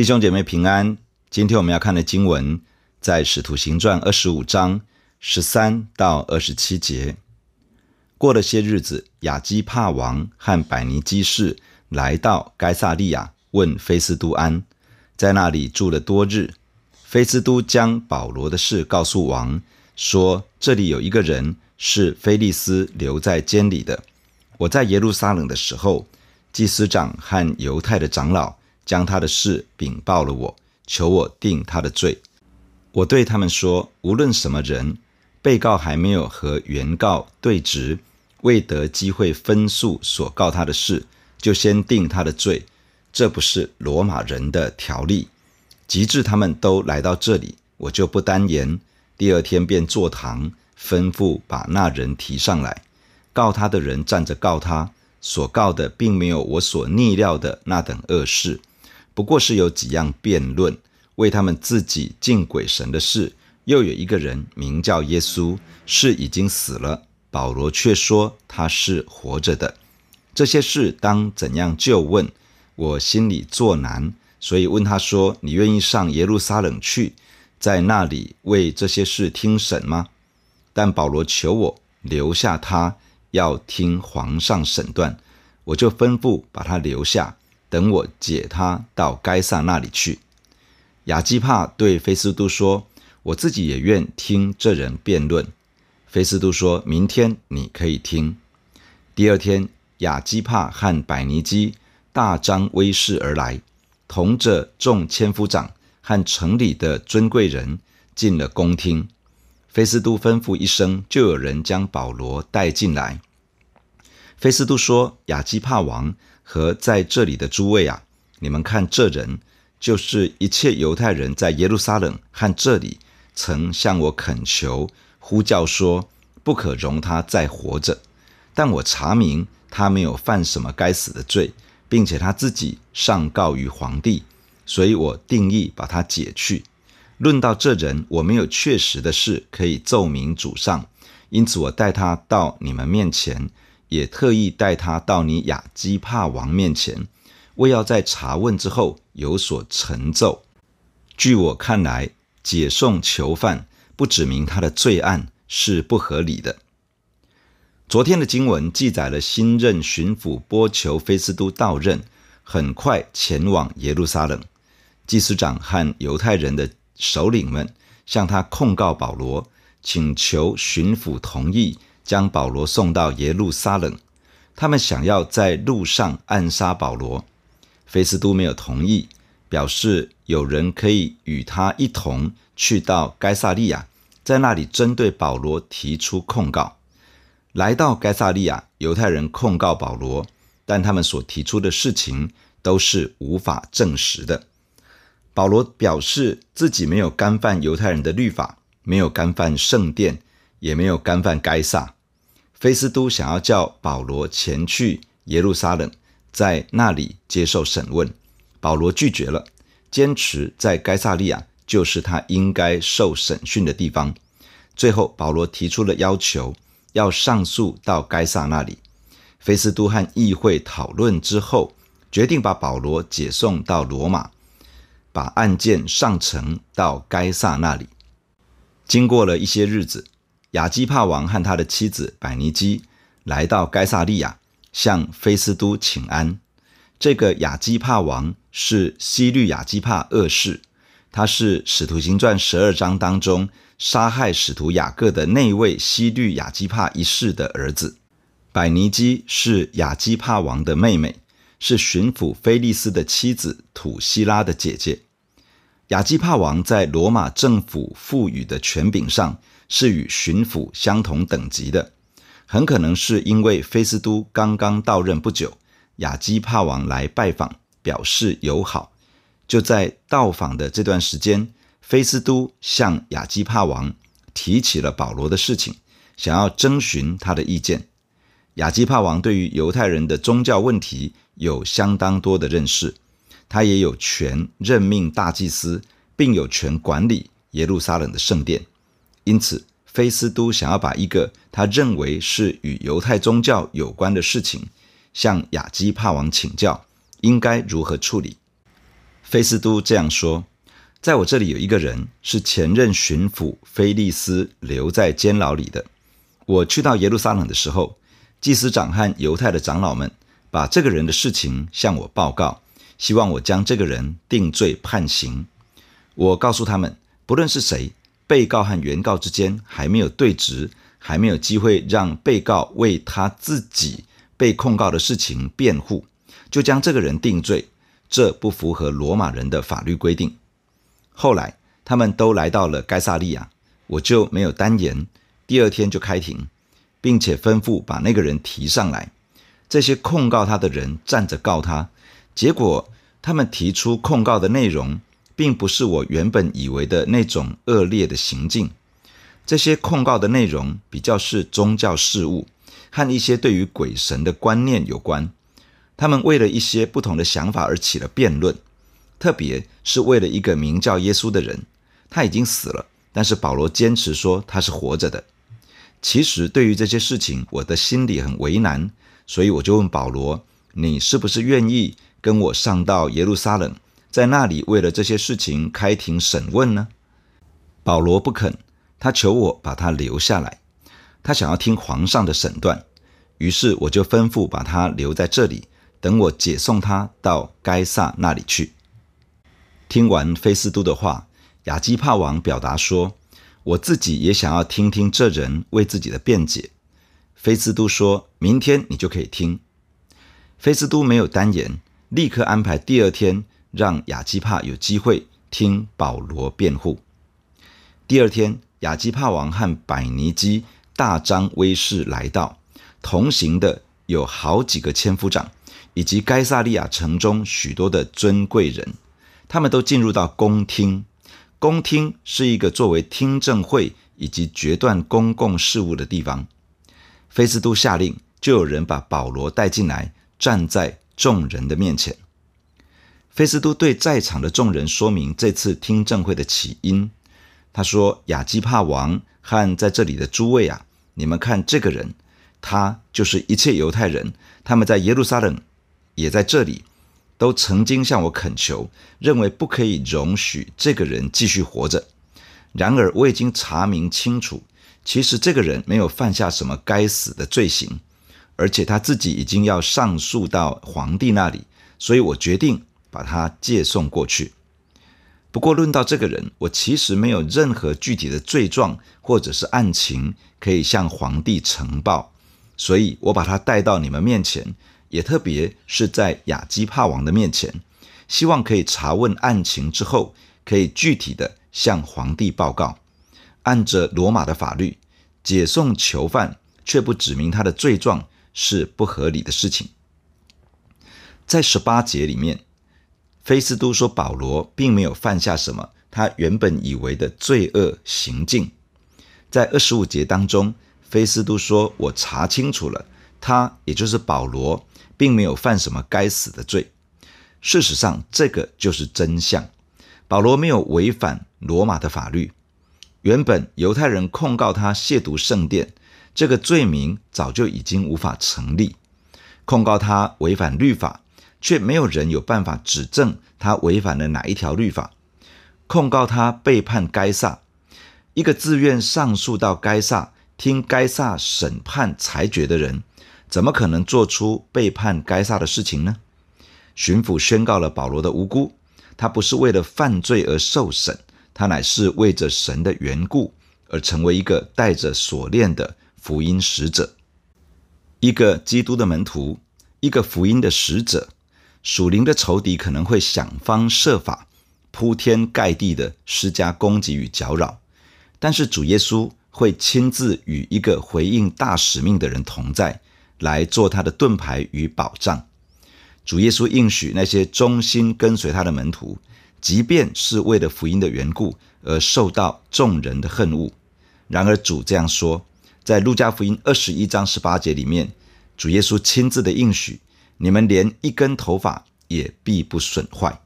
弟兄姐妹平安，今天我们要看的经文在《使徒行传》二十五章十三到二十七节。过了些日子，亚基帕王和百尼基士来到该撒利亚，问菲斯都安，在那里住了多日。菲斯都将保罗的事告诉王，说：“这里有一个人是菲利斯留在监里的。我在耶路撒冷的时候，祭司长和犹太的长老。”将他的事禀报了我，求我定他的罪。我对他们说：无论什么人，被告还没有和原告对质，未得机会分诉所告他的事，就先定他的罪，这不是罗马人的条例。及至他们都来到这里，我就不耽延，第二天便坐堂，吩咐把那人提上来。告他的人站着告他，所告的并没有我所逆料的那等恶事。不过是有几样辩论，为他们自己敬鬼神的事。又有一个人名叫耶稣，是已经死了，保罗却说他是活着的。这些事当怎样就问？我心里作难，所以问他说：“你愿意上耶路撒冷去，在那里为这些事听审吗？”但保罗求我留下他，要听皇上审断，我就吩咐把他留下。等我解他到该撒那里去。亚基帕对菲斯都说：“我自己也愿听这人辩论。”菲斯都说：“明天你可以听。”第二天，亚基帕和百尼基大张威势而来，同着众千夫长和城里的尊贵人进了宫厅。菲斯都吩咐一声，就有人将保罗带进来。菲斯都说：“亚基帕王。”和在这里的诸位啊，你们看这人，就是一切犹太人在耶路撒冷和这里曾向我恳求、呼叫说，不可容他再活着。但我查明他没有犯什么该死的罪，并且他自己上告于皇帝，所以我定义把他解去。论到这人，我没有确实的事可以奏明主上，因此我带他到你们面前。也特意带他到你亚基帕王面前，为要在查问之后有所成奏。据我看来，解送囚犯不指明他的罪案是不合理的。昨天的经文记载了新任巡抚波求菲斯都到任，很快前往耶路撒冷。祭司长和犹太人的首领们向他控告保罗，请求巡抚同意。将保罗送到耶路撒冷，他们想要在路上暗杀保罗。菲斯都没有同意，表示有人可以与他一同去到该撒利亚，在那里针对保罗提出控告。来到该撒利亚，犹太人控告保罗，但他们所提出的事情都是无法证实的。保罗表示自己没有干犯犹太人的律法，没有干犯圣殿，也没有干犯该撒。菲斯都想要叫保罗前去耶路撒冷，在那里接受审问。保罗拒绝了，坚持在该撒利亚就是他应该受审讯的地方。最后，保罗提出了要求，要上诉到该撒那里。菲斯都和议会讨论之后，决定把保罗解送到罗马，把案件上呈到该撒那里。经过了一些日子。亚基帕王和他的妻子百尼基来到该萨利亚，向菲斯都请安。这个亚基帕王是西律亚基帕二世，他是《使徒行传》十二章当中杀害使徒雅各的那位西律亚基帕一世的儿子。百尼基是亚基帕王的妹妹，是巡抚菲利斯的妻子土西拉的姐姐。亚基帕王在罗马政府赋予的权柄上，是与巡抚相同等级的，很可能是因为菲斯都刚刚到任不久，亚基帕王来拜访，表示友好。就在到访的这段时间，菲斯都向亚基帕王提起了保罗的事情，想要征询他的意见。亚基帕王对于犹太人的宗教问题有相当多的认识，他也有权任命大祭司，并有权管理耶路撒冷的圣殿。因此，菲斯都想要把一个他认为是与犹太宗教有关的事情，向亚基帕王请教，应该如何处理。菲斯都这样说：“在我这里有一个人是前任巡抚菲利斯留在监牢里的。我去到耶路撒冷的时候，祭司长和犹太的长老们把这个人的事情向我报告，希望我将这个人定罪判刑。我告诉他们，不论是谁，被告和原告之间还没有对质，还没有机会让被告为他自己被控告的事情辩护，就将这个人定罪。”这不符合罗马人的法律规定。后来他们都来到了该萨利亚，我就没有耽延，第二天就开庭，并且吩咐把那个人提上来。这些控告他的人站着告他，结果他们提出控告的内容，并不是我原本以为的那种恶劣的行径。这些控告的内容比较是宗教事务，和一些对于鬼神的观念有关。他们为了一些不同的想法而起了辩论，特别是为了一个名叫耶稣的人，他已经死了，但是保罗坚持说他是活着的。其实对于这些事情，我的心里很为难，所以我就问保罗：“你是不是愿意跟我上到耶路撒冷，在那里为了这些事情开庭审问呢？”保罗不肯，他求我把他留下来，他想要听皇上的审断，于是我就吩咐把他留在这里。等我解送他到该撒那里去。听完菲斯都的话，亚基帕王表达说：“我自己也想要听听这人为自己的辩解。”菲斯都说：“明天你就可以听。”菲斯都没有单言，立刻安排第二天让亚基帕有机会听保罗辩护。第二天，亚基帕王和百尼基大张威势来到，同行的有好几个千夫长。以及该撒利亚城中许多的尊贵人，他们都进入到公厅。公厅是一个作为听证会以及决断公共事务的地方。菲斯都下令，就有人把保罗带进来，站在众人的面前。菲斯都对在场的众人说明这次听证会的起因。他说：“亚基帕王和在这里的诸位啊，你们看这个人，他就是一切犹太人，他们在耶路撒冷。”也在这里，都曾经向我恳求，认为不可以容许这个人继续活着。然而我已经查明清楚，其实这个人没有犯下什么该死的罪行，而且他自己已经要上诉到皇帝那里，所以我决定把他借送过去。不过论到这个人，我其实没有任何具体的罪状或者是案情可以向皇帝呈报，所以我把他带到你们面前。也特别是在亚基帕王的面前，希望可以查问案情之后，可以具体的向皇帝报告。按着罗马的法律，解送囚犯却不指明他的罪状是不合理的事情。在十八节里面，菲斯都说保罗并没有犯下什么他原本以为的罪恶行径。在二十五节当中，菲斯都说：“我查清楚了，他也就是保罗。”并没有犯什么该死的罪。事实上，这个就是真相。保罗没有违反罗马的法律。原本犹太人控告他亵渎圣殿，这个罪名早就已经无法成立。控告他违反律法，却没有人有办法指证他违反了哪一条律法。控告他背叛该撒，一个自愿上诉到该撒，听该撒审判裁决的人。怎么可能做出背叛该撒的事情呢？巡抚宣告了保罗的无辜，他不是为了犯罪而受审，他乃是为着神的缘故而成为一个带着锁链的福音使者，一个基督的门徒，一个福音的使者。属灵的仇敌可能会想方设法、铺天盖地的施加攻击与搅扰，但是主耶稣会亲自与一个回应大使命的人同在。来做他的盾牌与保障。主耶稣应许那些忠心跟随他的门徒，即便是为了福音的缘故而受到众人的恨恶。然而主这样说，在路加福音二十一章十八节里面，主耶稣亲自的应许：你们连一根头发也必不损坏。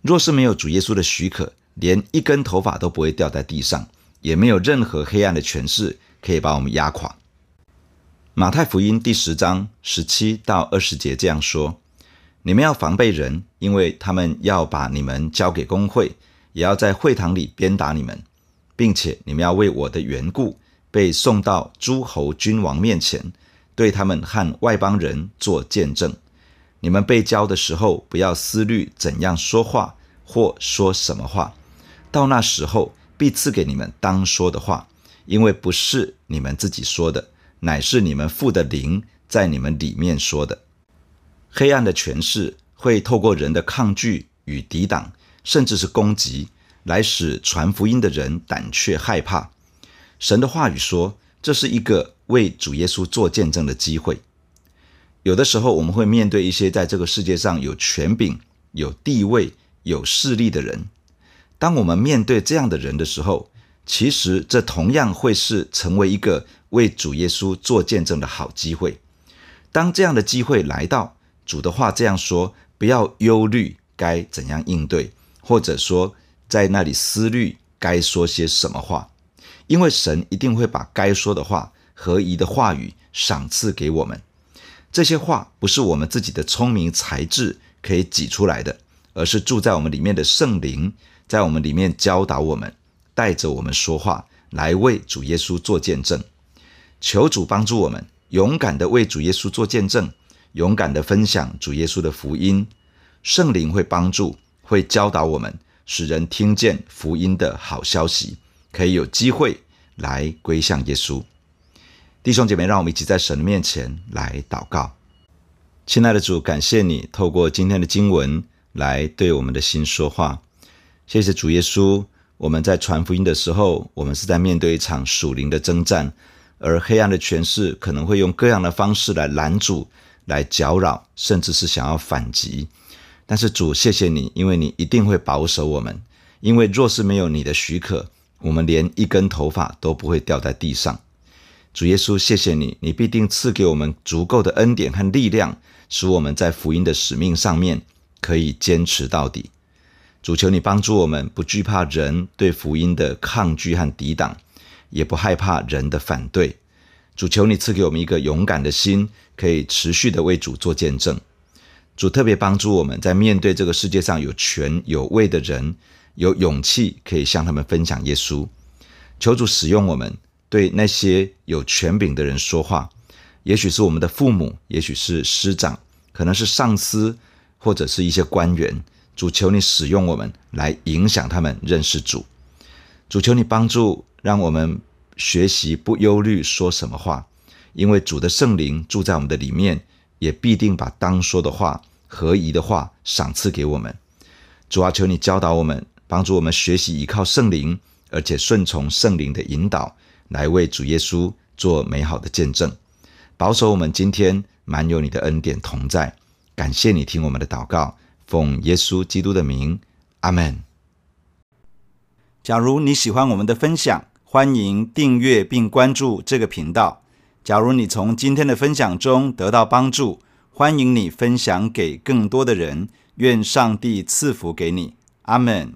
若是没有主耶稣的许可，连一根头发都不会掉在地上，也没有任何黑暗的权势可以把我们压垮。马太福音第十章十七到二十节这样说：“你们要防备人，因为他们要把你们交给公会，也要在会堂里鞭打你们，并且你们要为我的缘故被送到诸侯君王面前，对他们和外邦人做见证。你们被教的时候，不要思虑怎样说话或说什么话，到那时候必赐给你们当说的话，因为不是你们自己说的，乃是你们父的灵在你们里面说的。黑暗的权势会透过人的抗拒与抵挡，甚至是攻击，来使传福音的人胆怯害怕。神的话语说，这是一个为主耶稣做见证的机会。有的时候，我们会面对一些在这个世界上有权柄、有地位、有势力的人。当我们面对这样的人的时候，其实这同样会是成为一个为主耶稣做见证的好机会。当这样的机会来到，主的话这样说：不要忧虑该怎样应对，或者说在那里思虑该说些什么话，因为神一定会把该说的话、合宜的话语赏赐给我们。这些话不是我们自己的聪明才智可以挤出来的，而是住在我们里面的圣灵，在我们里面教导我们，带着我们说话，来为主耶稣做见证。求主帮助我们，勇敢地为主耶稣做见证。勇敢地分享主耶稣的福音，圣灵会帮助，会教导我们，使人听见福音的好消息，可以有机会来归向耶稣。弟兄姐妹，让我们一起在神的面前来祷告。亲爱的主，感谢你透过今天的经文来对我们的心说话。谢谢主耶稣，我们在传福音的时候，我们是在面对一场属灵的征战，而黑暗的权势可能会用各样的方式来拦阻。来搅扰，甚至是想要反击，但是主，谢谢你，因为你一定会保守我们。因为若是没有你的许可，我们连一根头发都不会掉在地上。主耶稣，谢谢你，你必定赐给我们足够的恩典和力量，使我们在福音的使命上面可以坚持到底。主，求你帮助我们，不惧怕人对福音的抗拒和抵挡，也不害怕人的反对。主，求你赐给我们一个勇敢的心，可以持续的为主做见证。主特别帮助我们在面对这个世界上有权有位的人，有勇气可以向他们分享耶稣。求主使用我们，对那些有权柄的人说话，也许是我们的父母，也许是师长，可能是上司，或者是一些官员。主，求你使用我们来影响他们认识主。主，求你帮助，让我们。学习不忧虑说什么话，因为主的圣灵住在我们的里面，也必定把当说的话、合宜的话赏赐给我们。主啊，求你教导我们，帮助我们学习依靠圣灵，而且顺从圣灵的引导，来为主耶稣做美好的见证。保守我们今天满有你的恩典同在。感谢你听我们的祷告，奉耶稣基督的名，阿门。假如你喜欢我们的分享，欢迎订阅并关注这个频道。假如你从今天的分享中得到帮助，欢迎你分享给更多的人。愿上帝赐福给你。阿门。